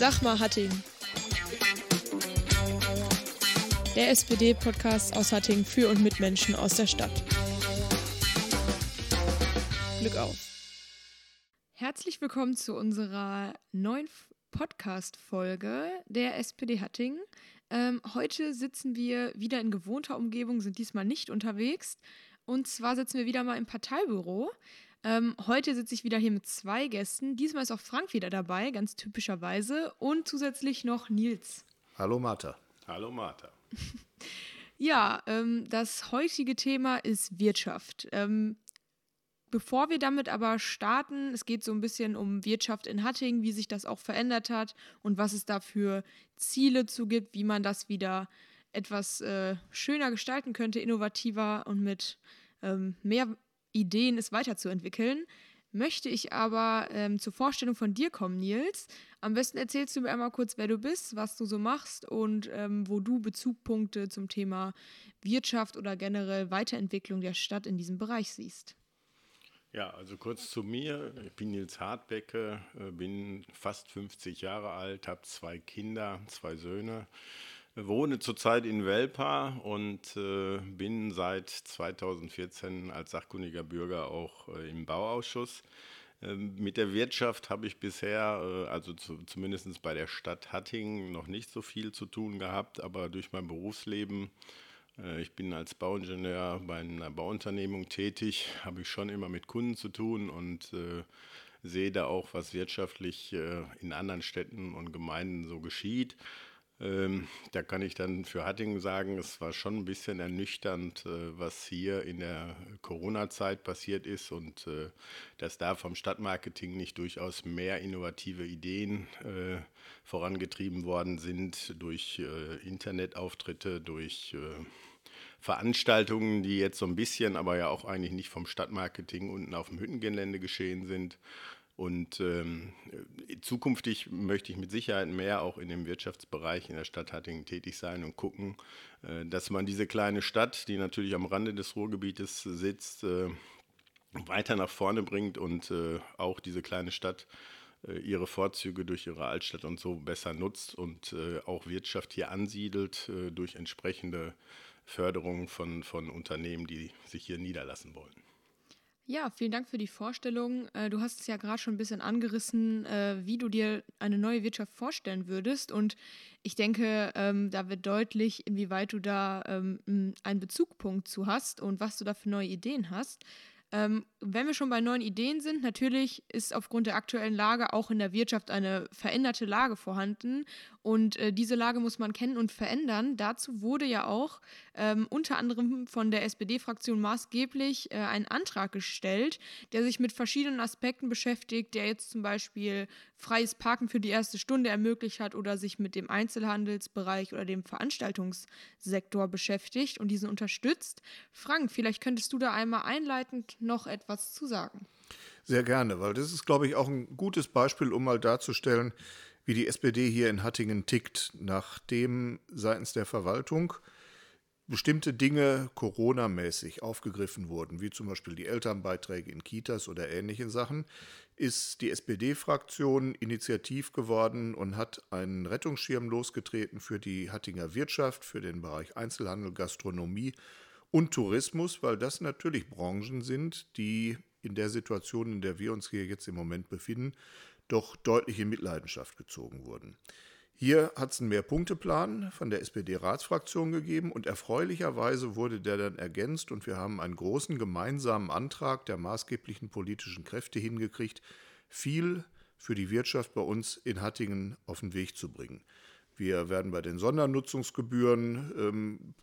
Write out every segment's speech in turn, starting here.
Sag mal Hattingen. Der SPD-Podcast aus Hattingen für und mit Menschen aus der Stadt. Glück auf. Herzlich willkommen zu unserer neuen Podcast-Folge der SPD Hattingen. Ähm, heute sitzen wir wieder in gewohnter Umgebung, sind diesmal nicht unterwegs. Und zwar sitzen wir wieder mal im Parteibüro. Ähm, heute sitze ich wieder hier mit zwei Gästen. Diesmal ist auch Frank wieder dabei, ganz typischerweise. Und zusätzlich noch Nils. Hallo Martha. Hallo Martha. ja, ähm, das heutige Thema ist Wirtschaft. Ähm, bevor wir damit aber starten, es geht so ein bisschen um Wirtschaft in Hattingen, wie sich das auch verändert hat und was es da für Ziele zu gibt, wie man das wieder etwas äh, schöner gestalten könnte, innovativer und mit ähm, mehr Ideen, es weiterzuentwickeln. Möchte ich aber ähm, zur Vorstellung von dir kommen, Nils. Am besten erzählst du mir einmal kurz, wer du bist, was du so machst und ähm, wo du Bezugpunkte zum Thema Wirtschaft oder generell Weiterentwicklung der Stadt in diesem Bereich siehst. Ja, also kurz zu mir. Ich bin Nils Hartbecke, äh, bin fast 50 Jahre alt, habe zwei Kinder, zwei Söhne wohne zurzeit in Welpa und äh, bin seit 2014 als sachkundiger Bürger auch äh, im Bauausschuss. Ähm, mit der Wirtschaft habe ich bisher, äh, also zu, zumindest bei der Stadt Hattingen, noch nicht so viel zu tun gehabt, aber durch mein Berufsleben, äh, ich bin als Bauingenieur bei einer Bauunternehmung tätig, habe ich schon immer mit Kunden zu tun und äh, sehe da auch, was wirtschaftlich in anderen Städten und Gemeinden so geschieht. Ähm, da kann ich dann für Hattingen sagen, es war schon ein bisschen ernüchternd, äh, was hier in der Corona-Zeit passiert ist und äh, dass da vom Stadtmarketing nicht durchaus mehr innovative Ideen äh, vorangetrieben worden sind durch äh, Internetauftritte, durch äh, Veranstaltungen, die jetzt so ein bisschen, aber ja auch eigentlich nicht vom Stadtmarketing unten auf dem Hüttengelände geschehen sind. Und ähm, zukünftig möchte ich mit Sicherheit mehr auch in dem Wirtschaftsbereich in der Stadt Hattingen tätig sein und gucken, äh, dass man diese kleine Stadt, die natürlich am Rande des Ruhrgebietes sitzt, äh, weiter nach vorne bringt und äh, auch diese kleine Stadt äh, ihre Vorzüge durch ihre Altstadt und so besser nutzt und äh, auch Wirtschaft hier ansiedelt äh, durch entsprechende Förderung von, von Unternehmen, die sich hier niederlassen wollen. Ja, vielen Dank für die Vorstellung. Äh, du hast es ja gerade schon ein bisschen angerissen, äh, wie du dir eine neue Wirtschaft vorstellen würdest. Und ich denke, ähm, da wird deutlich, inwieweit du da ähm, einen Bezugpunkt zu hast und was du da für neue Ideen hast. Ähm, wenn wir schon bei neuen Ideen sind, natürlich ist aufgrund der aktuellen Lage auch in der Wirtschaft eine veränderte Lage vorhanden. Und äh, diese Lage muss man kennen und verändern. Dazu wurde ja auch ähm, unter anderem von der SPD-Fraktion maßgeblich äh, ein Antrag gestellt, der sich mit verschiedenen Aspekten beschäftigt, der jetzt zum Beispiel freies Parken für die erste Stunde ermöglicht hat oder sich mit dem Einzelhandelsbereich oder dem Veranstaltungssektor beschäftigt und diesen unterstützt. Frank, vielleicht könntest du da einmal einleitend noch etwas zu sagen. Sehr gerne, weil das ist, glaube ich, auch ein gutes Beispiel, um mal darzustellen, wie die SPD hier in Hattingen tickt, nachdem seitens der Verwaltung bestimmte Dinge Corona-mäßig aufgegriffen wurden, wie zum Beispiel die Elternbeiträge in Kitas oder ähnliche Sachen, ist die SPD-Fraktion initiativ geworden und hat einen Rettungsschirm losgetreten für die Hattinger Wirtschaft, für den Bereich Einzelhandel, Gastronomie und Tourismus, weil das natürlich Branchen sind, die in der Situation, in der wir uns hier jetzt im Moment befinden, doch deutlich in Mitleidenschaft gezogen wurden. Hier hat es einen Mehrpunkteplan von der SPD-Ratsfraktion gegeben und erfreulicherweise wurde der dann ergänzt und wir haben einen großen gemeinsamen Antrag der maßgeblichen politischen Kräfte hingekriegt, viel für die Wirtschaft bei uns in Hattingen auf den Weg zu bringen. Wir werden bei den Sondernutzungsgebühren ähm,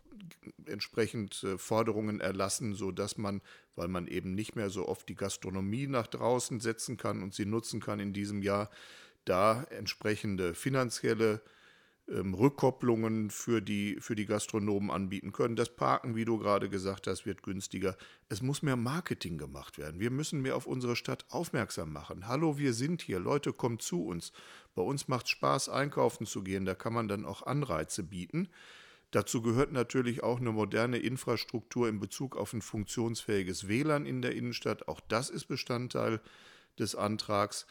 entsprechend äh, Forderungen erlassen, sodass man, weil man eben nicht mehr so oft die Gastronomie nach draußen setzen kann und sie nutzen kann in diesem Jahr, da entsprechende finanzielle ähm, Rückkopplungen für die, für die Gastronomen anbieten können. Das Parken, wie du gerade gesagt hast, wird günstiger. Es muss mehr Marketing gemacht werden. Wir müssen mehr auf unsere Stadt aufmerksam machen. Hallo, wir sind hier. Leute, kommt zu uns. Bei uns macht Spaß, einkaufen zu gehen. Da kann man dann auch Anreize bieten. Dazu gehört natürlich auch eine moderne Infrastruktur in Bezug auf ein funktionsfähiges WLAN in der Innenstadt. Auch das ist Bestandteil des Antrags.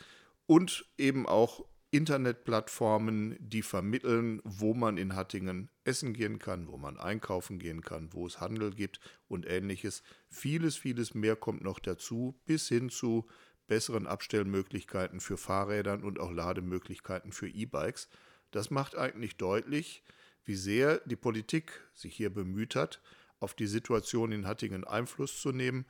Und eben auch Internetplattformen, die vermitteln, wo man in Hattingen essen gehen kann, wo man einkaufen gehen kann, wo es Handel gibt und ähnliches. Vieles, vieles mehr kommt noch dazu, bis hin zu besseren Abstellmöglichkeiten für Fahrrädern und auch Lademöglichkeiten für E-Bikes. Das macht eigentlich deutlich, wie sehr die Politik sich hier bemüht hat, auf die Situation in Hattingen Einfluss zu nehmen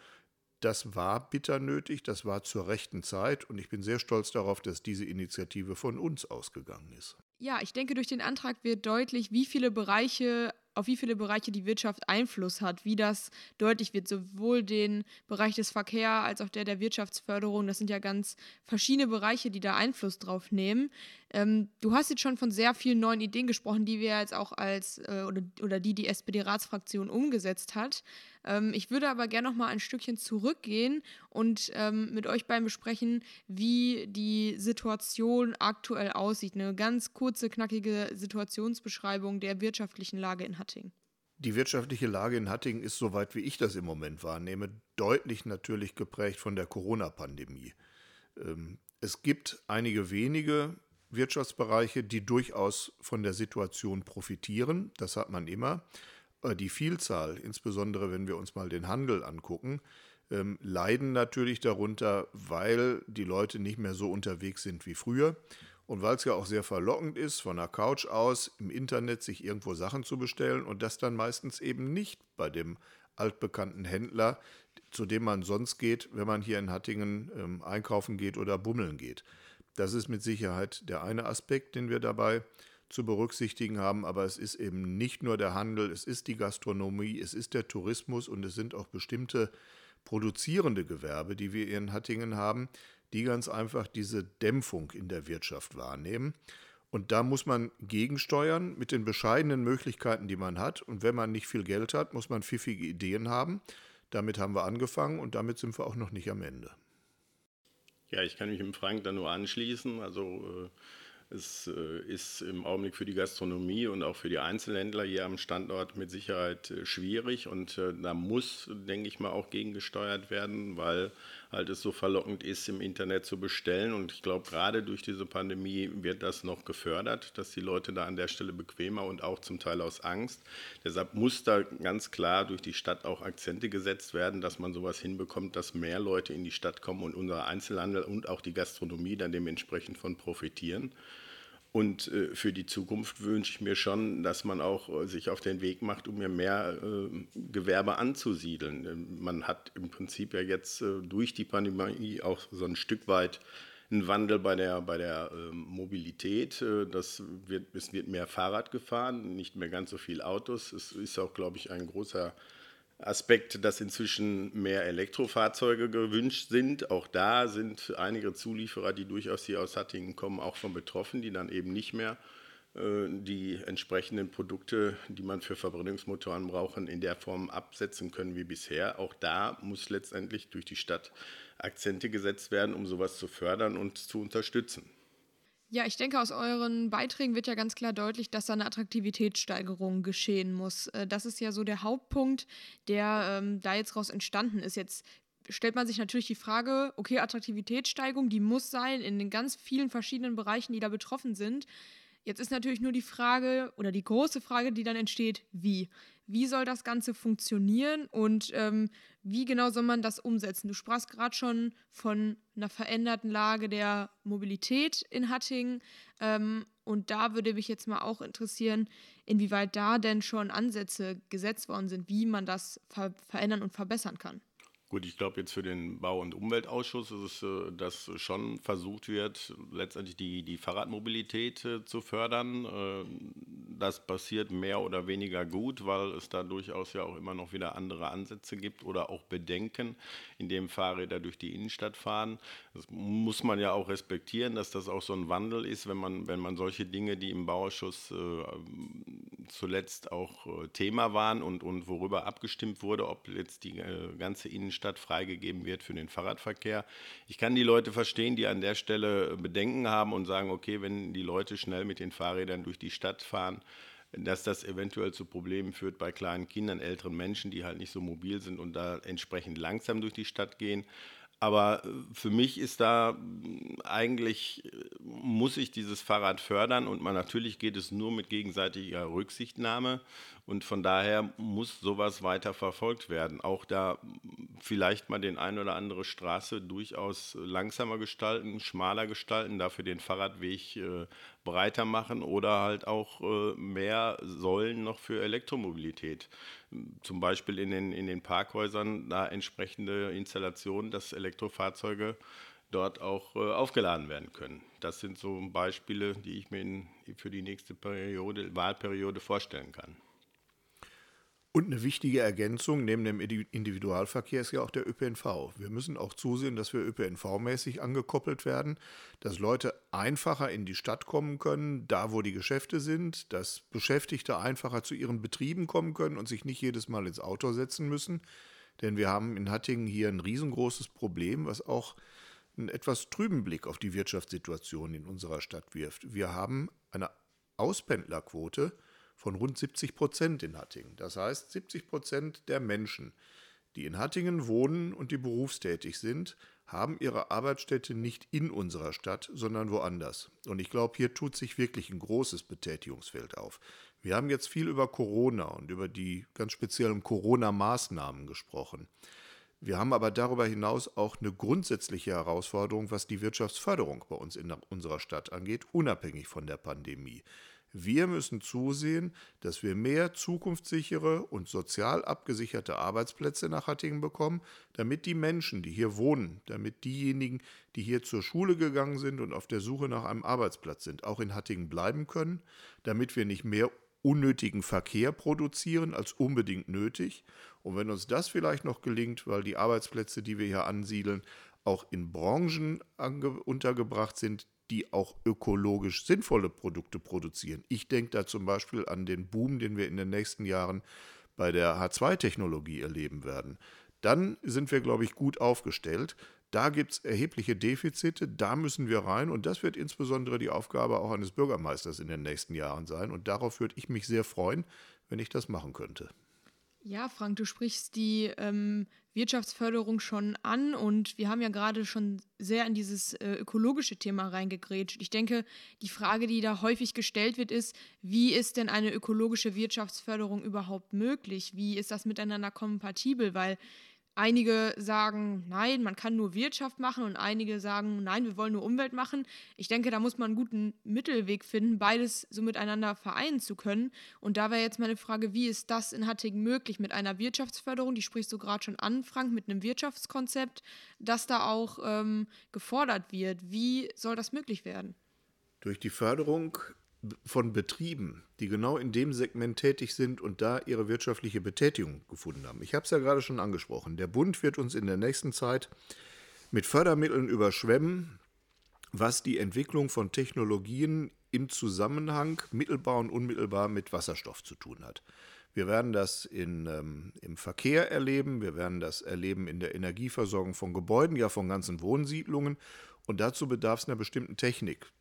das war bitter nötig, das war zur rechten Zeit und ich bin sehr stolz darauf, dass diese Initiative von uns ausgegangen ist. Ja, ich denke, durch den Antrag wird deutlich, wie viele Bereiche auf wie viele Bereiche die Wirtschaft Einfluss hat, wie das deutlich wird, sowohl den Bereich des Verkehrs als auch der der Wirtschaftsförderung. Das sind ja ganz verschiedene Bereiche, die da Einfluss drauf nehmen. Ähm, du hast jetzt schon von sehr vielen neuen Ideen gesprochen, die wir jetzt auch als äh, oder, oder die die SPD-Ratsfraktion umgesetzt hat. Ähm, ich würde aber gerne noch mal ein Stückchen zurückgehen und ähm, mit euch beiden besprechen, wie die Situation aktuell aussieht. Eine ganz kurze, knackige Situationsbeschreibung der wirtschaftlichen Lage in Hattingen. Die wirtschaftliche Lage in Hattingen ist, soweit wie ich das im Moment wahrnehme, deutlich natürlich geprägt von der Corona-Pandemie. Ähm, es gibt einige wenige Wirtschaftsbereiche, die durchaus von der Situation profitieren. Das hat man immer. Äh, die Vielzahl, insbesondere wenn wir uns mal den Handel angucken, ähm, leiden natürlich darunter, weil die Leute nicht mehr so unterwegs sind wie früher. Und weil es ja auch sehr verlockend ist, von der Couch aus im Internet sich irgendwo Sachen zu bestellen und das dann meistens eben nicht bei dem altbekannten Händler, zu dem man sonst geht, wenn man hier in Hattingen ähm, einkaufen geht oder bummeln geht. Das ist mit Sicherheit der eine Aspekt, den wir dabei zu berücksichtigen haben, aber es ist eben nicht nur der Handel, es ist die Gastronomie, es ist der Tourismus und es sind auch bestimmte produzierende Gewerbe, die wir in Hattingen haben, die ganz einfach diese Dämpfung in der Wirtschaft wahrnehmen. Und da muss man gegensteuern mit den bescheidenen Möglichkeiten, die man hat. Und wenn man nicht viel Geld hat, muss man pfiffige Ideen haben. Damit haben wir angefangen und damit sind wir auch noch nicht am Ende. Ja, ich kann mich im Frank da nur anschließen. Also äh es äh, ist im Augenblick für die Gastronomie und auch für die Einzelhändler hier am Standort mit Sicherheit äh, schwierig. Und äh, da muss, denke ich mal, auch gegengesteuert werden, weil halt es so verlockend ist, im Internet zu bestellen. Und ich glaube, gerade durch diese Pandemie wird das noch gefördert, dass die Leute da an der Stelle bequemer und auch zum Teil aus Angst. Deshalb muss da ganz klar durch die Stadt auch Akzente gesetzt werden, dass man sowas hinbekommt, dass mehr Leute in die Stadt kommen und unser Einzelhandel und auch die Gastronomie dann dementsprechend von profitieren. Und äh, für die Zukunft wünsche ich mir schon, dass man auch äh, sich auf den Weg macht, um mir mehr äh, Gewerbe anzusiedeln. Ähm, man hat im Prinzip ja jetzt durch die Pandemie auch so ein Stück weit einen Wandel bei der, bei der ähm, Mobilität. Das wird, es wird mehr Fahrrad gefahren, nicht mehr ganz so viel Autos. Es ist auch, glaube ich, ein großer Aspekt, dass inzwischen mehr Elektrofahrzeuge gewünscht sind. Auch da sind einige Zulieferer, die durchaus hier aus Hattingen kommen, auch von betroffen, die dann eben nicht mehr äh, die entsprechenden Produkte, die man für Verbrennungsmotoren brauchen, in der Form absetzen können wie bisher. Auch da muss letztendlich durch die Stadt Akzente gesetzt werden, um sowas zu fördern und zu unterstützen. Ja, ich denke, aus euren Beiträgen wird ja ganz klar deutlich, dass da eine Attraktivitätssteigerung geschehen muss. Äh, das ist ja so der Hauptpunkt, der ähm, da jetzt raus entstanden ist. Jetzt stellt man sich natürlich die Frage, okay, Attraktivitätssteigerung, die muss sein in den ganz vielen verschiedenen Bereichen, die da betroffen sind. Jetzt ist natürlich nur die Frage oder die große Frage, die dann entsteht, wie? Wie soll das Ganze funktionieren und ähm, wie genau soll man das umsetzen? Du sprachst gerade schon von einer veränderten Lage der Mobilität in Hattingen. Ähm, und da würde mich jetzt mal auch interessieren, inwieweit da denn schon Ansätze gesetzt worden sind, wie man das ver verändern und verbessern kann. Gut, ich glaube jetzt für den Bau- und Umweltausschuss ist es, äh, dass schon versucht wird, letztendlich die, die Fahrradmobilität äh, zu fördern. Äh, das passiert mehr oder weniger gut, weil es da durchaus ja auch immer noch wieder andere Ansätze gibt oder auch Bedenken, indem Fahrräder durch die Innenstadt fahren. Das muss man ja auch respektieren, dass das auch so ein Wandel ist, wenn man, wenn man solche Dinge, die im Bauausschuss zuletzt auch Thema waren und, und worüber abgestimmt wurde, ob jetzt die ganze Innenstadt Innenstadt freigegeben wird für den Fahrradverkehr. Ich kann die Leute verstehen, die an der Stelle Bedenken haben und sagen, okay, wenn die Leute schnell mit den Fahrrädern durch die Stadt fahren, dass das eventuell zu Problemen führt bei kleinen Kindern, älteren Menschen, die halt nicht so mobil sind und da entsprechend langsam durch die Stadt gehen. Aber äh, für mich ist da mm, eigentlich, äh, muss ich dieses Fahrrad fördern und man, natürlich geht es nur mit gegenseitiger Rücksichtnahme. Und von daher muss sowas weiter verfolgt werden. Auch da vielleicht mal den ein oder andere Straße durchaus langsamer gestalten, schmaler gestalten, dafür den Fahrradweg äh, breiter machen oder halt auch äh, mehr Säulen noch für Elektromobilität zum Beispiel in den, in den Parkhäusern da entsprechende Installationen, dass Elektrofahrzeuge dort auch äh, aufgeladen werden können. Das sind so Beispiele, die ich mir in, für die nächste Periode, Wahlperiode vorstellen kann. Und eine wichtige Ergänzung neben dem Individualverkehr ist ja auch der ÖPNV. Wir müssen auch zusehen, dass wir ÖPNV-mäßig angekoppelt werden, dass Leute einfacher in die Stadt kommen können, da wo die Geschäfte sind, dass Beschäftigte einfacher zu ihren Betrieben kommen können und sich nicht jedes Mal ins Auto setzen müssen. Denn wir haben in Hattingen hier ein riesengroßes Problem, was auch einen etwas trüben Blick auf die Wirtschaftssituation in unserer Stadt wirft. Wir haben eine Auspendlerquote, von rund 70 Prozent in Hattingen. Das heißt, 70 Prozent der Menschen, die in Hattingen wohnen und die berufstätig sind, haben ihre Arbeitsstätte nicht in unserer Stadt, sondern woanders. Und ich glaube, hier tut sich wirklich ein großes Betätigungsfeld auf. Wir haben jetzt viel über Corona und über die ganz speziellen Corona-Maßnahmen gesprochen. Wir haben aber darüber hinaus auch eine grundsätzliche Herausforderung, was die Wirtschaftsförderung bei uns in unserer Stadt angeht, unabhängig von der Pandemie. Wir müssen zusehen, dass wir mehr zukunftssichere und sozial abgesicherte Arbeitsplätze nach Hattingen bekommen, damit die Menschen, die hier wohnen, damit diejenigen, die hier zur Schule gegangen sind und auf der Suche nach einem Arbeitsplatz sind, auch in Hattingen bleiben können, damit wir nicht mehr unnötigen Verkehr produzieren als unbedingt nötig. Und wenn uns das vielleicht noch gelingt, weil die Arbeitsplätze, die wir hier ansiedeln, auch in Branchen untergebracht sind, die auch ökologisch sinnvolle Produkte produzieren. Ich denke da zum Beispiel an den Boom, den wir in den nächsten Jahren bei der H2-Technologie erleben werden. Dann sind wir, glaube ich, gut aufgestellt. Da gibt es erhebliche Defizite, da müssen wir rein und das wird insbesondere die Aufgabe auch eines Bürgermeisters in den nächsten Jahren sein und darauf würde ich mich sehr freuen, wenn ich das machen könnte. Ja, Frank, du sprichst die ähm, Wirtschaftsförderung schon an und wir haben ja gerade schon sehr in dieses äh, ökologische Thema reingegrätscht. Ich denke, die Frage, die da häufig gestellt wird, ist, wie ist denn eine ökologische Wirtschaftsförderung überhaupt möglich? Wie ist das miteinander kompatibel? Weil Einige sagen, nein, man kann nur Wirtschaft machen und einige sagen, nein, wir wollen nur Umwelt machen. Ich denke, da muss man einen guten Mittelweg finden, beides so miteinander vereinen zu können. Und da wäre jetzt meine Frage, wie ist das in Hattingen möglich mit einer Wirtschaftsförderung, die sprichst du gerade schon an, Frank, mit einem Wirtschaftskonzept, das da auch ähm, gefordert wird. Wie soll das möglich werden? Durch die Förderung von Betrieben, die genau in dem Segment tätig sind und da ihre wirtschaftliche Betätigung gefunden haben. Ich habe es ja gerade schon angesprochen. Der Bund wird uns in der nächsten Zeit mit Fördermitteln überschwemmen, was die Entwicklung von Technologien im Zusammenhang mittelbar und unmittelbar mit Wasserstoff zu tun hat. Wir werden das in, ähm, im Verkehr erleben, wir werden das erleben in der Energieversorgung von Gebäuden, ja von ganzen Wohnsiedlungen. Und dazu bedarf es einer bestimmten Technik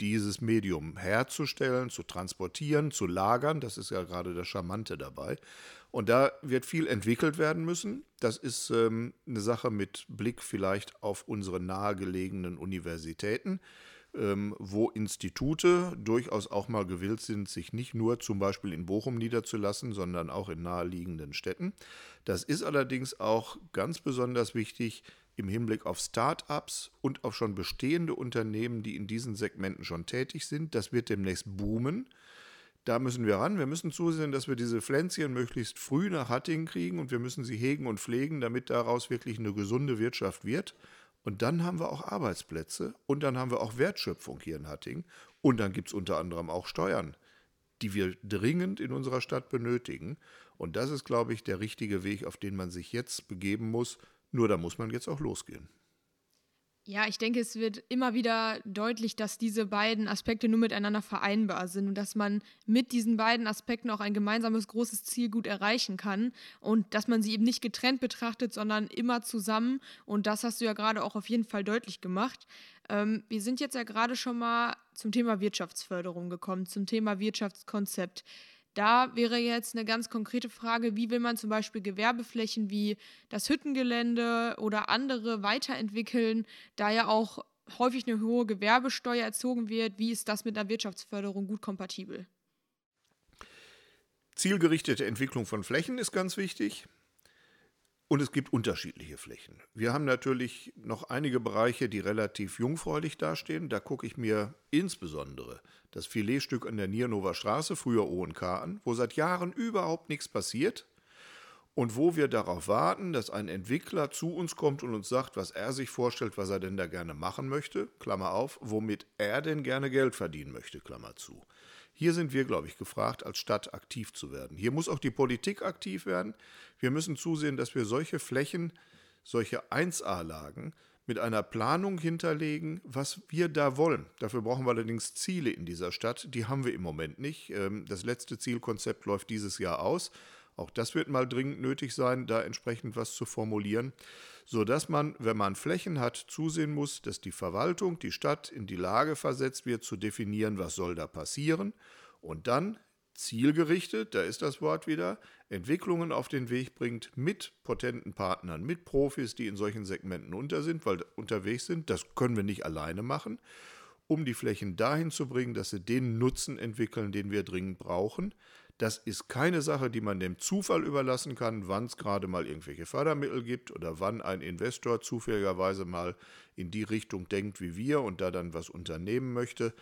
dieses Medium herzustellen, zu transportieren, zu lagern. Das ist ja gerade das Charmante dabei. Und da wird viel entwickelt werden müssen. Das ist ähm, eine Sache mit Blick vielleicht auf unsere nahegelegenen Universitäten, ähm, wo Institute durchaus auch mal gewillt sind, sich nicht nur zum Beispiel in Bochum niederzulassen, sondern auch in naheliegenden Städten. Das ist allerdings auch ganz besonders wichtig im Hinblick auf Start-ups und auf schon bestehende Unternehmen, die in diesen Segmenten schon tätig sind. Das wird demnächst boomen. Da müssen wir ran. Wir müssen zusehen, dass wir diese Pflänzchen möglichst früh nach Hattingen kriegen und wir müssen sie hegen und pflegen, damit daraus wirklich eine gesunde Wirtschaft wird. Und dann haben wir auch Arbeitsplätze und dann haben wir auch Wertschöpfung hier in Hattingen. Und dann gibt es unter anderem auch Steuern, die wir dringend in unserer Stadt benötigen. Und das ist, glaube ich, der richtige Weg, auf den man sich jetzt begeben muss, nur da muss man jetzt auch losgehen. Ja, ich denke, es wird immer wieder deutlich, dass diese beiden Aspekte nur miteinander vereinbar sind und dass man mit diesen beiden Aspekten auch ein gemeinsames großes Ziel gut erreichen kann und dass man sie eben nicht getrennt betrachtet, sondern immer zusammen. Und das hast du ja gerade auch auf jeden Fall deutlich gemacht. Ähm, wir sind jetzt ja gerade schon mal zum Thema Wirtschaftsförderung gekommen, zum Thema Wirtschaftskonzept. Da wäre jetzt eine ganz konkrete Frage, wie will man zum Beispiel Gewerbeflächen wie das Hüttengelände oder andere weiterentwickeln, da ja auch häufig eine hohe Gewerbesteuer erzogen wird. Wie ist das mit einer Wirtschaftsförderung gut kompatibel? Zielgerichtete Entwicklung von Flächen ist ganz wichtig. Und es gibt unterschiedliche Flächen. Wir haben natürlich noch einige Bereiche, die relativ jungfräulich dastehen. Da gucke ich mir insbesondere das Filetstück an der Niernower Straße, früher ONK, an, wo seit Jahren überhaupt nichts passiert und wo wir darauf warten, dass ein Entwickler zu uns kommt und uns sagt, was er sich vorstellt, was er denn da gerne machen möchte, Klammer auf, womit er denn gerne Geld verdienen möchte, Klammer zu. Hier sind wir, glaube ich, gefragt, als Stadt aktiv zu werden. Hier muss auch die Politik aktiv werden. Wir müssen zusehen, dass wir solche Flächen, solche 1A-Lagen mit einer Planung hinterlegen, was wir da wollen. Dafür brauchen wir allerdings Ziele in dieser Stadt. Die haben wir im Moment nicht. Ähm, das letzte Zielkonzept läuft dieses Jahr aus. Auch das wird mal dringend nötig sein, da entsprechend was zu formulieren, sodass man, wenn man Flächen hat, zusehen muss, dass die Verwaltung, die Stadt in die Lage versetzt wird, zu definieren, was soll da passieren und dann zielgerichtet, da ist das Wort wieder, Entwicklungen auf den Weg bringt mit potenten Partnern, mit Profis, die in solchen Segmenten unter sind, weil unterwegs sind. Das können wir nicht alleine machen, um die Flächen dahin zu bringen, dass sie den Nutzen entwickeln, den wir dringend brauchen. Das ist keine Sache, die man dem Zufall überlassen kann, wann es gerade mal irgendwelche Fördermittel gibt oder wann ein Investor zufälligerweise mal in die Richtung denkt wie wir und da dann was unternehmen möchte.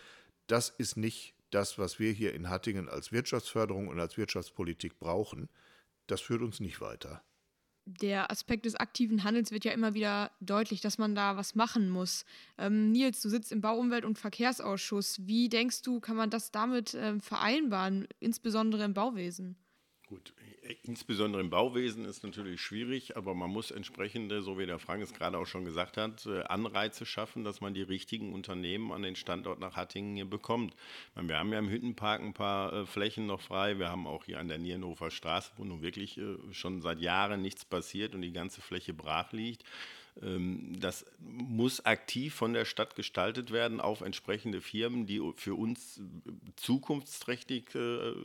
Das ist nicht das, was wir hier in Hattingen als Wirtschaftsförderung und als Wirtschaftspolitik brauchen, das führt uns nicht weiter. Der Aspekt des aktiven Handels wird ja immer wieder deutlich, dass man da was machen muss. Ähm, Nils, du sitzt im Bau-, Umwelt- und Verkehrsausschuss. Wie denkst du, kann man das damit ähm, vereinbaren, insbesondere im Bauwesen? Gut, insbesondere im Bauwesen ist natürlich schwierig, aber man muss entsprechende, so wie der Frank es gerade auch schon gesagt hat, äh, Anreize schaffen, dass man die richtigen Unternehmen an den Standort nach Hattingen hier bekommt. Meine, wir haben ja im Hüttenpark ein paar äh, Flächen noch frei. Wir haben auch hier an der Nierenhofer Straße, wo nun wirklich äh, schon seit Jahren nichts passiert und die ganze Fläche brach liegt. Ähm, das muss aktiv von der Stadt gestaltet werden auf entsprechende Firmen, die für uns zukunftsträchtig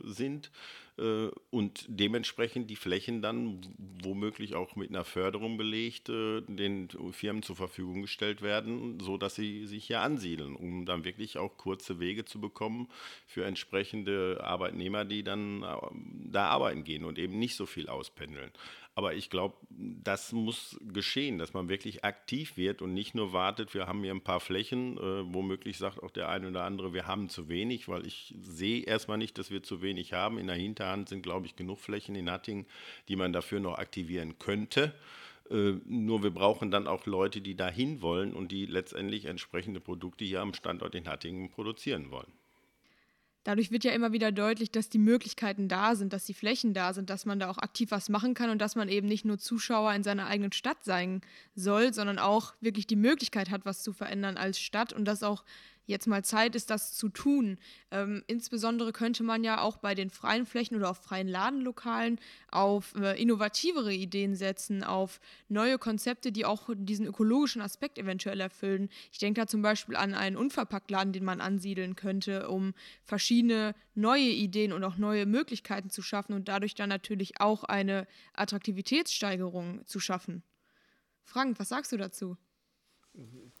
sind äh, und dementsprechend die Flächen dann womöglich auch mit einer Förderung belegt äh, den Firmen zur Verfügung gestellt werden, sodass sie sich hier ansiedeln, um dann wirklich auch kurze Wege zu bekommen für entsprechende Arbeitnehmer, die dann äh, da arbeiten gehen und eben nicht so viel auspendeln. Aber ich glaube, das muss geschehen, dass man wirklich aktiv wird und nicht nur wartet, wir haben hier ein paar Flächen, äh, womöglich sagt auch der eine oder andere, wir haben zu wenig, weil ich sehe erstmal nicht, dass wir zu wenig haben. In der Hinterhand sind, glaube ich, genug Flächen in Hattingen, die man dafür noch aktivieren könnte. Äh, nur wir brauchen dann auch Leute, die dahin wollen und die letztendlich entsprechende Produkte hier am Standort in Hattingen produzieren wollen dadurch wird ja immer wieder deutlich, dass die Möglichkeiten da sind, dass die Flächen da sind, dass man da auch aktiv was machen kann und dass man eben nicht nur Zuschauer in seiner eigenen Stadt sein soll, sondern auch wirklich die Möglichkeit hat, was zu verändern als Stadt und dass auch jetzt mal Zeit ist, das zu tun. Ähm, insbesondere könnte man ja auch bei den freien Flächen oder auf freien Ladenlokalen auf äh, innovativere Ideen setzen, auf neue Konzepte, die auch diesen ökologischen Aspekt eventuell erfüllen. Ich denke da zum Beispiel an einen Unverpacktladen, den man ansiedeln könnte, um verschiedene neue Ideen und auch neue Möglichkeiten zu schaffen und dadurch dann natürlich auch eine Attraktivitätssteigerung zu schaffen. Frank, was sagst du dazu?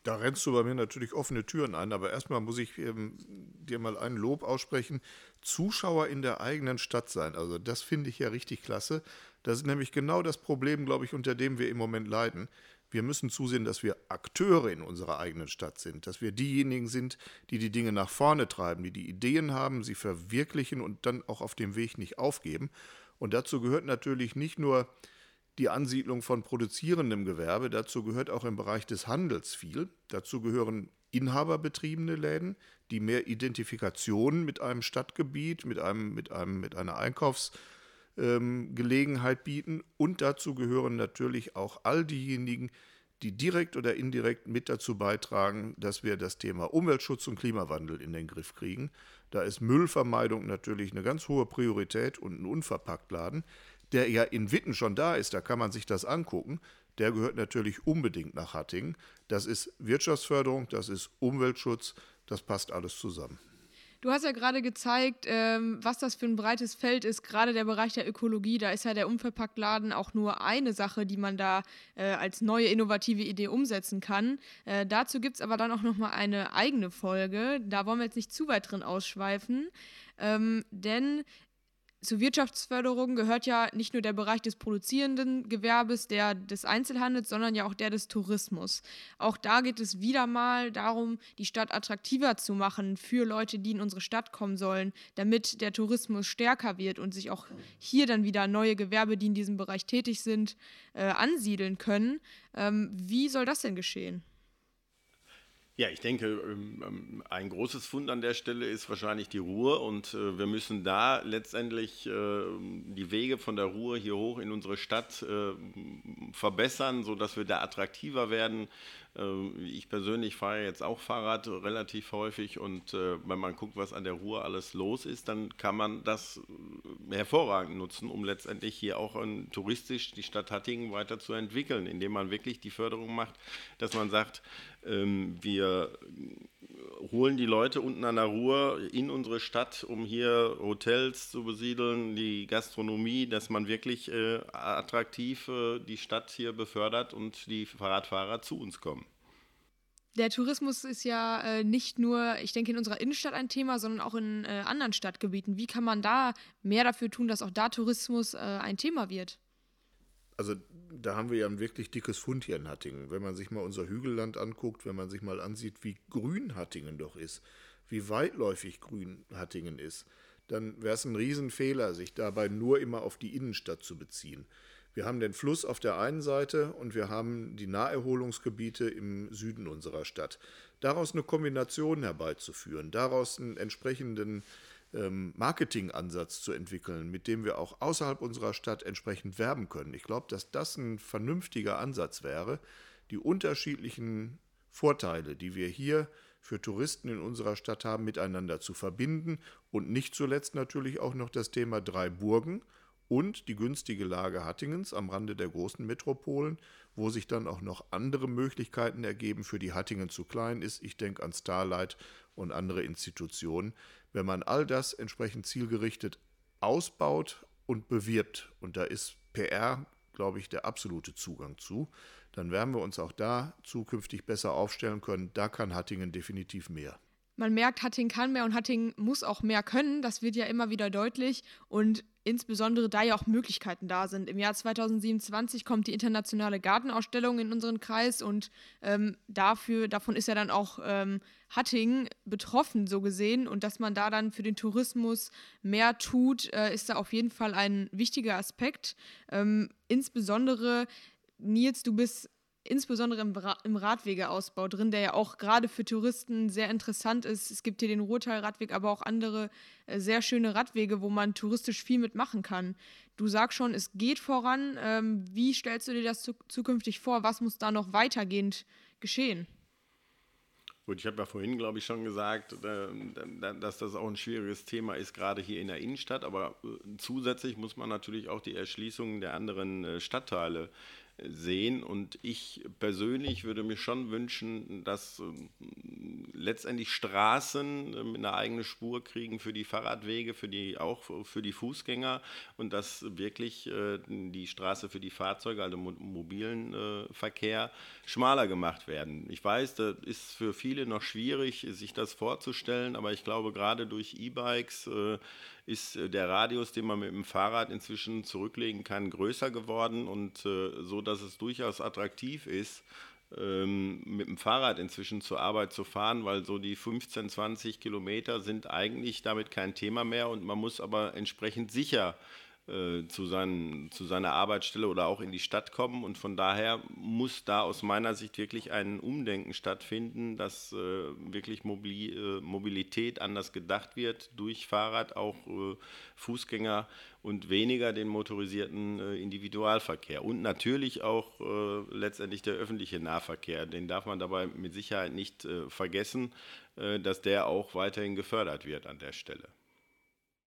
Da rennst du bei mir natürlich offene Türen ein, aber erstmal muss ich ähm, dir mal ein Lob aussprechen. Zuschauer in der eigenen Stadt sein, also das finde ich ja richtig klasse. Das ist nämlich genau das Problem, glaube ich, unter dem wir im Moment leiden. Wir müssen zusehen, dass wir Akteure in unserer eigenen Stadt sind, dass wir diejenigen sind, die die Dinge nach vorne treiben, die die Ideen haben, sie verwirklichen und dann auch auf dem Weg nicht aufgeben. Und dazu gehört natürlich nicht nur die Ansiedlung von produzierendem Gewerbe. Dazu gehört auch im Bereich des Handels viel. Dazu gehören inhaberbetriebene Läden, die mehr Identifikation mit einem Stadtgebiet, mit, einem, mit, einem, mit einer Einkaufsgelegenheit ähm, bieten. Und dazu gehören natürlich auch all diejenigen, die direkt oder indirekt mit dazu beitragen, dass wir das Thema Umweltschutz und Klimawandel in den Griff kriegen. Da ist Müllvermeidung natürlich eine ganz hohe Priorität und ein Unverpacktladen der ja in Witten schon da ist, da kann man sich das angucken, der gehört natürlich unbedingt nach Hattingen. Das ist Wirtschaftsförderung, das ist Umweltschutz, das passt alles zusammen. Du hast ja gerade gezeigt, ähm, was das für ein breites Feld ist, gerade der Bereich der Ökologie. Da ist ja der Unverpacktladen auch nur eine Sache, die man da äh, als neue innovative Idee umsetzen kann. Äh, dazu gibt es aber dann auch nochmal eine eigene Folge. Da wollen wir jetzt nicht zu weit drin ausschweifen. Ähm, denn zur Wirtschaftsförderung gehört ja nicht nur der Bereich des produzierenden Gewerbes, der des Einzelhandels, sondern ja auch der des Tourismus. Auch da geht es wieder mal darum, die Stadt attraktiver zu machen für Leute, die in unsere Stadt kommen sollen, damit der Tourismus stärker wird und sich auch hier dann wieder neue Gewerbe, die in diesem Bereich tätig sind, äh, ansiedeln können. Ähm, wie soll das denn geschehen? Ja, ich denke, ähm, ähm, ein großes Fund an der Stelle ist wahrscheinlich die Ruhr und äh, wir müssen da letztendlich äh, die Wege von der Ruhr hier hoch in unsere Stadt äh, verbessern, sodass wir da attraktiver werden. Ich persönlich fahre jetzt auch Fahrrad relativ häufig und wenn man guckt, was an der Ruhr alles los ist, dann kann man das hervorragend nutzen, um letztendlich hier auch touristisch die Stadt Hattingen weiterzuentwickeln, indem man wirklich die Förderung macht, dass man sagt, ähm, wir holen die Leute unten an der Ruhr in unsere Stadt, um hier Hotels zu besiedeln, die Gastronomie, dass man wirklich äh, attraktiv äh, die Stadt hier befördert und die Fahrradfahrer zu uns kommen. Der Tourismus ist ja äh, nicht nur, ich denke, in unserer Innenstadt ein Thema, sondern auch in äh, anderen Stadtgebieten. Wie kann man da mehr dafür tun, dass auch da Tourismus äh, ein Thema wird? Also da haben wir ja ein wirklich dickes Fund hier in Hattingen. Wenn man sich mal unser Hügelland anguckt, wenn man sich mal ansieht, wie grün Hattingen doch ist, wie weitläufig grün Hattingen ist, dann wäre es ein Riesenfehler, sich dabei nur immer auf die Innenstadt zu beziehen. Wir haben den Fluss auf der einen Seite und wir haben die Naherholungsgebiete im Süden unserer Stadt. Daraus eine Kombination herbeizuführen, daraus einen entsprechenden Marketingansatz zu entwickeln, mit dem wir auch außerhalb unserer Stadt entsprechend werben können. Ich glaube, dass das ein vernünftiger Ansatz wäre, die unterschiedlichen Vorteile, die wir hier für Touristen in unserer Stadt haben, miteinander zu verbinden und nicht zuletzt natürlich auch noch das Thema drei Burgen und die günstige Lage Hattingens am Rande der großen Metropolen, wo sich dann auch noch andere Möglichkeiten ergeben, für die Hattingen zu klein ist. Ich denke an Starlight und andere Institutionen. Wenn man all das entsprechend zielgerichtet ausbaut und bewirbt, und da ist PR, glaube ich, der absolute Zugang zu, dann werden wir uns auch da zukünftig besser aufstellen können. Da kann Hattingen definitiv mehr man merkt, Hatting kann mehr und Hatting muss auch mehr können. Das wird ja immer wieder deutlich. Und insbesondere da ja auch Möglichkeiten da sind. Im Jahr 2027 kommt die internationale Gartenausstellung in unseren Kreis und ähm, dafür, davon ist ja dann auch ähm, Hatting betroffen, so gesehen. Und dass man da dann für den Tourismus mehr tut, äh, ist da auf jeden Fall ein wichtiger Aspekt. Ähm, insbesondere Nils, du bist insbesondere im, im Radwegeausbau drin, der ja auch gerade für Touristen sehr interessant ist. Es gibt hier den Ruhrtal-Radweg, aber auch andere äh, sehr schöne Radwege, wo man touristisch viel mitmachen kann. Du sagst schon, es geht voran. Ähm, wie stellst du dir das zu zukünftig vor? Was muss da noch weitergehend geschehen? Gut, ich habe ja vorhin, glaube ich, schon gesagt, äh, dass das auch ein schwieriges Thema ist, gerade hier in der Innenstadt. Aber äh, zusätzlich muss man natürlich auch die Erschließung der anderen äh, Stadtteile sehen. Und ich persönlich würde mir schon wünschen, dass ähm, letztendlich Straßen ähm, eine eigene Spur kriegen für die Fahrradwege, für die auch für die Fußgänger und dass wirklich äh, die Straße für die Fahrzeuge, also mobilen äh, Verkehr, schmaler gemacht werden. Ich weiß, das ist für viele noch schwierig, sich das vorzustellen, aber ich glaube, gerade durch E-Bikes äh, ist äh, der Radius, den man mit dem Fahrrad inzwischen zurücklegen kann, größer geworden und äh, so, dass es durchaus attraktiv ist, ähm, mit dem Fahrrad inzwischen zur Arbeit zu fahren, weil so die 15, 20 Kilometer sind eigentlich damit kein Thema mehr und man muss aber entsprechend sicher äh, zu, seinen, zu seiner Arbeitsstelle oder auch in die Stadt kommen. Und von daher muss da aus meiner Sicht wirklich ein Umdenken stattfinden, dass äh, wirklich Mobil, äh, Mobilität anders gedacht wird durch Fahrrad, auch äh, Fußgänger und weniger den motorisierten äh, Individualverkehr. Und natürlich auch äh, letztendlich der öffentliche Nahverkehr. Den darf man dabei mit Sicherheit nicht vergessen, dass der auch weiterhin gefördert wird an der Stelle.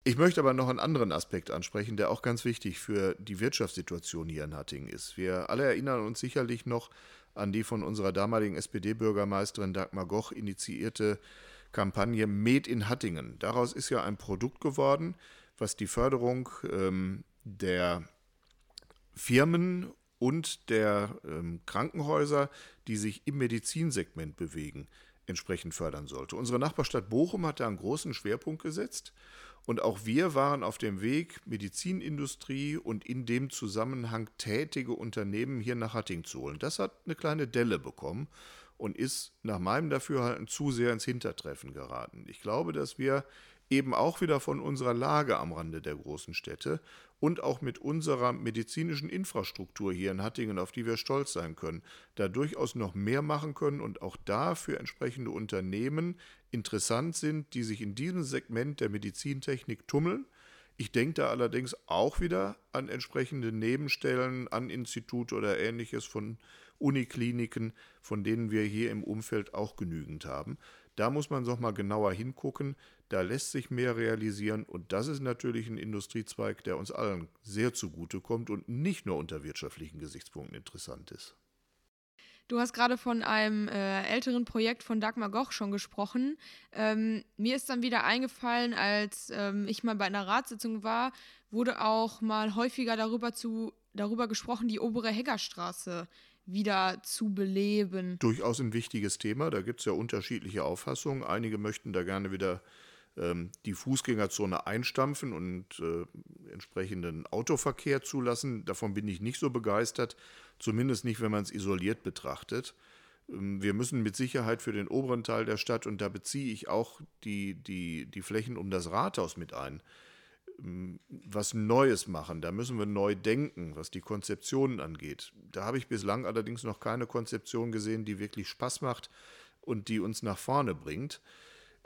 Ich möchte aber noch einen anderen Aspekt ansprechen, der auch ganz wichtig für die Wirtschaftssituation hier in Hattingen ist. Wir alle erinnern uns sicherlich noch an die von unserer damaligen SPD-Bürgermeisterin Dagmar Goch initiierte Kampagne Made in Hattingen. Daraus ist ja ein Produkt geworden, was die Förderung ähm, der Firmen und der ähm, Krankenhäuser, die sich im Medizinsegment bewegen, entsprechend fördern sollte. Unsere Nachbarstadt Bochum hat da einen großen Schwerpunkt gesetzt und auch wir waren auf dem Weg, Medizinindustrie und in dem Zusammenhang tätige Unternehmen hier nach Hattingen zu holen. Das hat eine kleine Delle bekommen und ist nach meinem Dafürhalten zu sehr ins Hintertreffen geraten. Ich glaube, dass wir eben auch wieder von unserer Lage am Rande der großen Städte und auch mit unserer medizinischen Infrastruktur hier in Hattingen, auf die wir stolz sein können, da durchaus noch mehr machen können und auch da für entsprechende Unternehmen interessant sind, die sich in diesem Segment der Medizintechnik tummeln. Ich denke da allerdings auch wieder an entsprechende Nebenstellen, an Institute oder ähnliches von Unikliniken, von denen wir hier im Umfeld auch genügend haben. Da muss man doch mal genauer hingucken. Da lässt sich mehr realisieren und das ist natürlich ein Industriezweig, der uns allen sehr zugute kommt und nicht nur unter wirtschaftlichen Gesichtspunkten interessant ist. Du hast gerade von einem äh, älteren Projekt von Dagmar Goch schon gesprochen. Ähm, mir ist dann wieder eingefallen, als ähm, ich mal bei einer Ratssitzung war, wurde auch mal häufiger darüber, zu, darüber gesprochen, die obere Heggerstraße wieder zu beleben. Durchaus ein wichtiges Thema. Da gibt es ja unterschiedliche Auffassungen. Einige möchten da gerne wieder die Fußgängerzone einstampfen und äh, entsprechenden Autoverkehr zulassen. Davon bin ich nicht so begeistert, zumindest nicht, wenn man es isoliert betrachtet. Ähm, wir müssen mit Sicherheit für den oberen Teil der Stadt, und da beziehe ich auch die, die, die Flächen um das Rathaus mit ein, was Neues machen. Da müssen wir neu denken, was die Konzeptionen angeht. Da habe ich bislang allerdings noch keine Konzeption gesehen, die wirklich Spaß macht und die uns nach vorne bringt.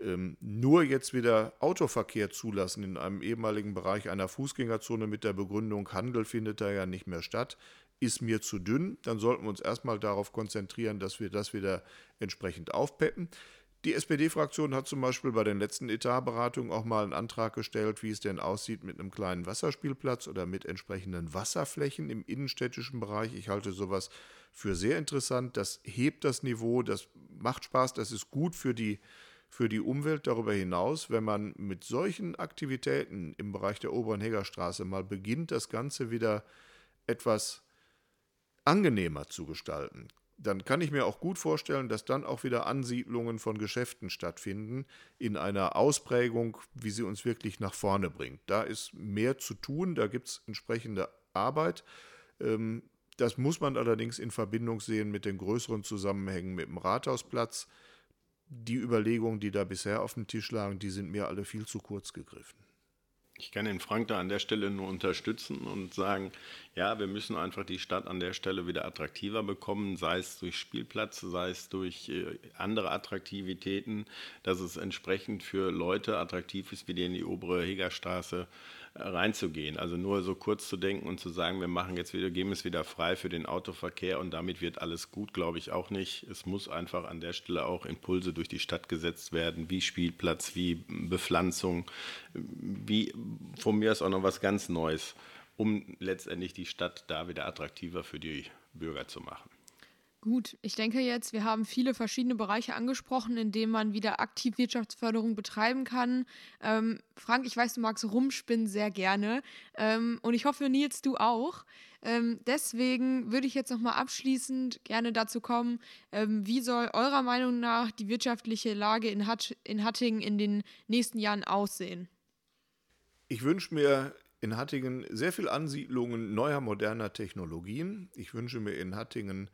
Ähm, nur jetzt wieder Autoverkehr zulassen in einem ehemaligen Bereich einer Fußgängerzone mit der Begründung, Handel findet da ja nicht mehr statt, ist mir zu dünn. Dann sollten wir uns erstmal darauf konzentrieren, dass wir das wieder entsprechend aufpeppen. Die SPD-Fraktion hat zum Beispiel bei den letzten Etatberatungen auch mal einen Antrag gestellt, wie es denn aussieht mit einem kleinen Wasserspielplatz oder mit entsprechenden Wasserflächen im innenstädtischen Bereich. Ich halte sowas für sehr interessant. Das hebt das Niveau, das macht Spaß, das ist gut für die, für die Umwelt darüber hinaus, wenn man mit solchen Aktivitäten im Bereich der oberen Heggerstraße mal beginnt, das Ganze wieder etwas angenehmer zu gestalten dann kann ich mir auch gut vorstellen, dass dann auch wieder Ansiedlungen von Geschäften stattfinden in einer Ausprägung, wie sie uns wirklich nach vorne bringt. Da ist mehr zu tun, da gibt es entsprechende Arbeit. Ähm, das muss man allerdings in Verbindung sehen mit den größeren Zusammenhängen mit dem Rathausplatz. Die Überlegungen, die da bisher auf dem Tisch lagen, die sind mir alle viel zu kurz gegriffen. Ich kann den Frank da an der Stelle nur unterstützen und sagen, ja, wir müssen einfach die Stadt an der Stelle wieder attraktiver bekommen, sei es durch Spielplatz, sei es durch äh, andere Attraktivitäten, dass es entsprechend für Leute attraktiv ist, wie die in die obere Hegerstraße reinzugehen. Also nur so kurz zu denken und zu sagen, wir machen jetzt wieder, geben es wieder frei für den Autoverkehr und damit wird alles gut, glaube ich auch nicht. Es muss einfach an der Stelle auch Impulse durch die Stadt gesetzt werden, wie Spielplatz, wie Bepflanzung, wie von mir ist auch noch was ganz Neues, um letztendlich die Stadt da wieder attraktiver für die Bürger zu machen. Gut, ich denke jetzt, wir haben viele verschiedene Bereiche angesprochen, in denen man wieder aktiv Wirtschaftsförderung betreiben kann. Ähm, Frank, ich weiß, du magst rumspinnen sehr gerne. Ähm, und ich hoffe, Nils, du auch. Ähm, deswegen würde ich jetzt nochmal abschließend gerne dazu kommen, ähm, wie soll eurer Meinung nach die wirtschaftliche Lage in, Hat in Hattingen in den nächsten Jahren aussehen? Ich wünsche mir in Hattingen sehr viel Ansiedlungen neuer, moderner Technologien. Ich wünsche mir in Hattingen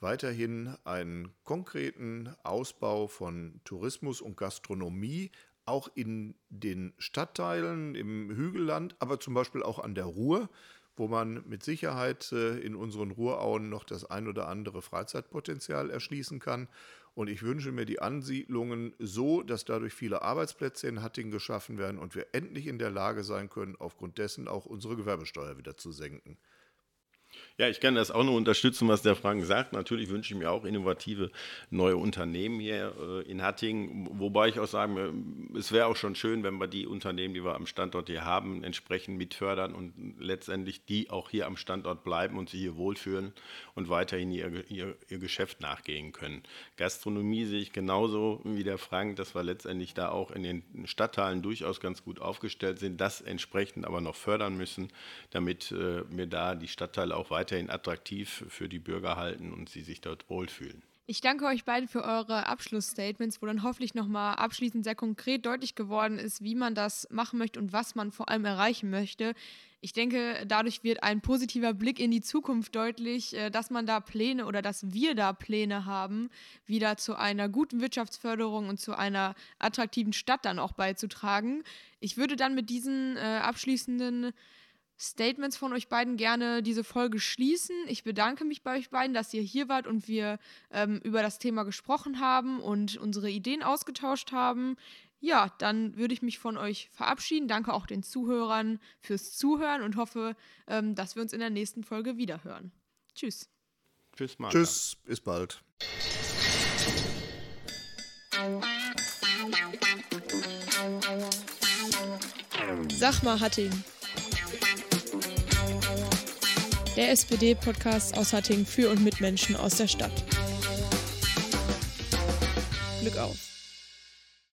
weiterhin einen konkreten Ausbau von Tourismus und Gastronomie, auch in den Stadtteilen im Hügelland, aber zum Beispiel auch an der Ruhr, wo man mit Sicherheit äh, in unseren Ruhrauen noch das ein oder andere Freizeitpotenzial erschließen kann. Und ich wünsche mir die Ansiedlungen so, dass dadurch viele Arbeitsplätze in Hattingen geschaffen werden und wir endlich in der Lage sein können, aufgrund dessen auch unsere Gewerbesteuer wieder zu senken. Ja, ich kann das auch nur unterstützen, was der Frank sagt. Natürlich wünsche ich mir auch innovative neue Unternehmen hier äh, in Hattingen. Wobei ich auch sagen, äh, es wäre auch schon schön, wenn wir die Unternehmen, die wir am Standort hier haben, entsprechend mitfördern und letztendlich die auch hier am Standort bleiben und sich hier wohlfühlen und weiterhin ihr, ihr, ihr Geschäft nachgehen können. Gastronomie sehe ich genauso wie der Frank, dass wir letztendlich da auch in den Stadtteilen durchaus ganz gut aufgestellt sind, das entsprechend aber noch fördern müssen, damit äh, wir da die Stadtteile auch weiter weiterhin attraktiv für die Bürger halten und sie sich dort wohlfühlen. Ich danke euch beiden für eure Abschlussstatements, wo dann hoffentlich nochmal abschließend sehr konkret deutlich geworden ist, wie man das machen möchte und was man vor allem erreichen möchte. Ich denke, dadurch wird ein positiver Blick in die Zukunft deutlich, äh, dass man da Pläne oder dass wir da Pläne haben, wieder zu einer guten Wirtschaftsförderung und zu einer attraktiven Stadt dann auch beizutragen. Ich würde dann mit diesen äh, abschließenden Statements von euch beiden gerne diese Folge schließen. Ich bedanke mich bei euch beiden, dass ihr hier wart und wir ähm, über das Thema gesprochen haben und unsere Ideen ausgetauscht haben. Ja, dann würde ich mich von euch verabschieden. Danke auch den Zuhörern fürs Zuhören und hoffe, ähm, dass wir uns in der nächsten Folge wiederhören. Tschüss. Tschüss, Martha. Tschüss, bis bald. Sag mal, Hatting der SPD-Podcast aus Hattingen für und mit Menschen aus der Stadt. Glück auf!